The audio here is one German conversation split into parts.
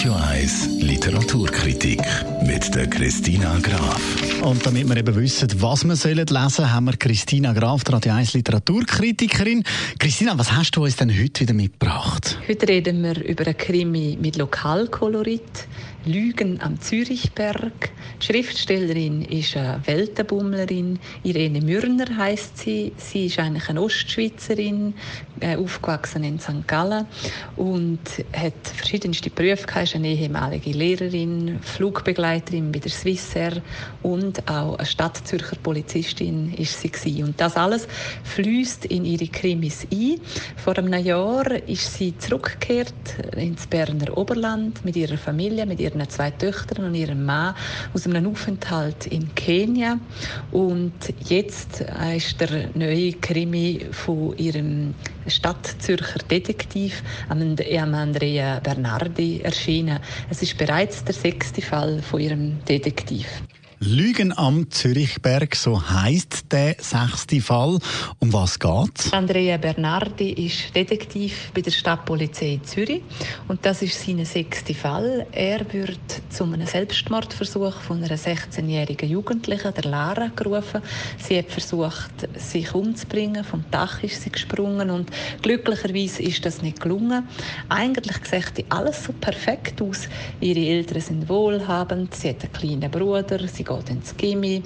Radio 1 Literaturkritik mit der Christina Graf. Und damit wir eben wissen, was wir lesen sollen, haben wir Christina Graf, die Radio 1 Literaturkritikerin. Christina, was hast du uns denn heute wieder mitgebracht? Heute reden wir über einen Krimi mit Lokalkolorit. Lügen am Zürichberg. Die Schriftstellerin ist eine Weltenbummlerin. Irene Mürner heißt sie. Sie ist eigentlich eine Ostschweizerin, äh, aufgewachsen in St. Gallen und hat verschiedenste Berufe gehabt. Ist eine ehemalige Lehrerin, Flugbegleiterin bei der Swissair und auch eine Stadtzürcher Polizistin ist sie gewesen. Und das alles fließt in ihre Krimis ein. Vor einem Jahr ist sie zurückgekehrt ins Berner Oberland mit ihrer Familie, mit ihren zwei Töchtern und ihrem Mann aus einem Aufenthalt in Kenia. Und jetzt ist der neue Krimi von ihrem Stadtzürcher Detektiv Andrea Bernardi erschienen. Es ist bereits der sechste Fall von ihrem Detektiv. Lügen am Zürichberg, so heißt der sechste Fall. Um was geht's? Andrea Bernardi ist Detektiv bei der Stadtpolizei Zürich und das ist sein sechster Fall. Er wird zu einem Selbstmordversuch von einer 16-jährigen Jugendlichen, der Lara, gerufen. Sie hat versucht, sich umzubringen. Vom Dach ist sie gesprungen und glücklicherweise ist das nicht gelungen. Eigentlich sieht alles so perfekt aus. Ihre Eltern sind wohlhabend, sie hat einen kleinen Bruder, sie geht ins Gimmi.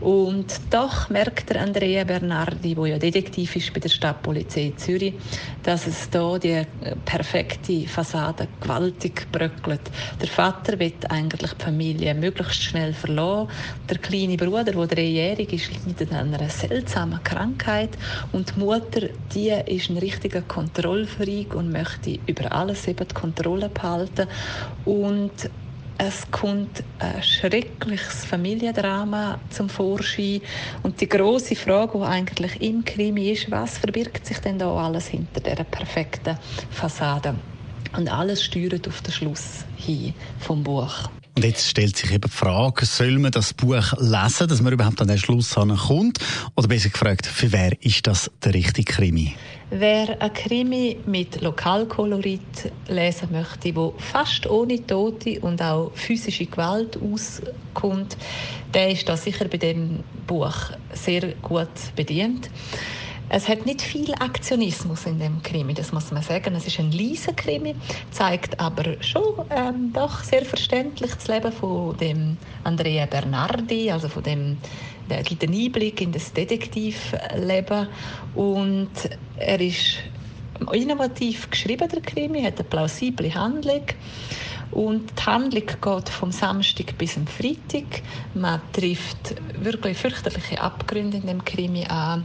Und doch merkt der Andrea Bernardi, der ja Detektiv ist bei der Stadtpolizei Zürich, dass es da die perfekte Fassade gewaltig bröckelt. Der Vater will eigentlich die Familie möglichst schnell verlassen. Der kleine Bruder, der dreijährig ist, leidet an einer seltsamen Krankheit. Und die Mutter, die ist ein richtiger Kontrollfreak und möchte über alles eben die Kontrolle behalten. Und es kommt ein schreckliches Familiendrama zum Vorschein. Und die große Frage, die eigentlich im Krimi ist, was verbirgt sich denn da alles hinter dieser perfekten Fassade? Und alles steuert auf den Schluss hin vom Buch. Und jetzt stellt sich eben die Frage, soll man das Buch lesen, dass man überhaupt an den Schluss kommt? Oder besser gefragt, für wer ist das der richtige Krimi? Wer ein Krimi mit Lokalkolorit lesen möchte, wo fast ohne Tote und auch physische Gewalt auskommt, der ist da sicher bei dem Buch sehr gut bedient. Es hat nicht viel Aktionismus in dem Krimi, das muss man sagen. Es ist ein leiser Krimi, zeigt aber schon ähm, doch sehr verständlich das Leben von dem Andrea Bernardi, also von dem der gibt einen Einblick in das Detektivleben und er ist innovativ geschrieben, der Krimi, hat eine plausible Handlung. Und die Handlung geht vom Samstag bis zum Freitag. Man trifft wirklich fürchterliche Abgründe in dem Krimi an.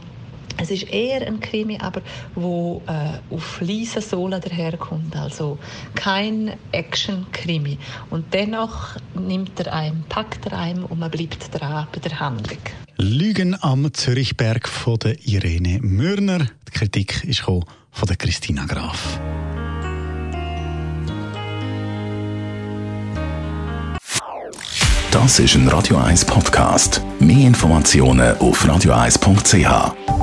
Es ist eher ein Krimi, aber wo äh, auf leisen Sohlen daherkommt, also kein Action-Krimi. Und dennoch nimmt er einen, packt er einen und man bleibt dran bei der Handlung. Lügen am Zürichberg von der Irene Mürner. Die Kritik ist von der Christina Graf. Das ist ein Radio 1 Podcast. Mehr Informationen auf radio1.ch.